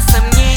сомнений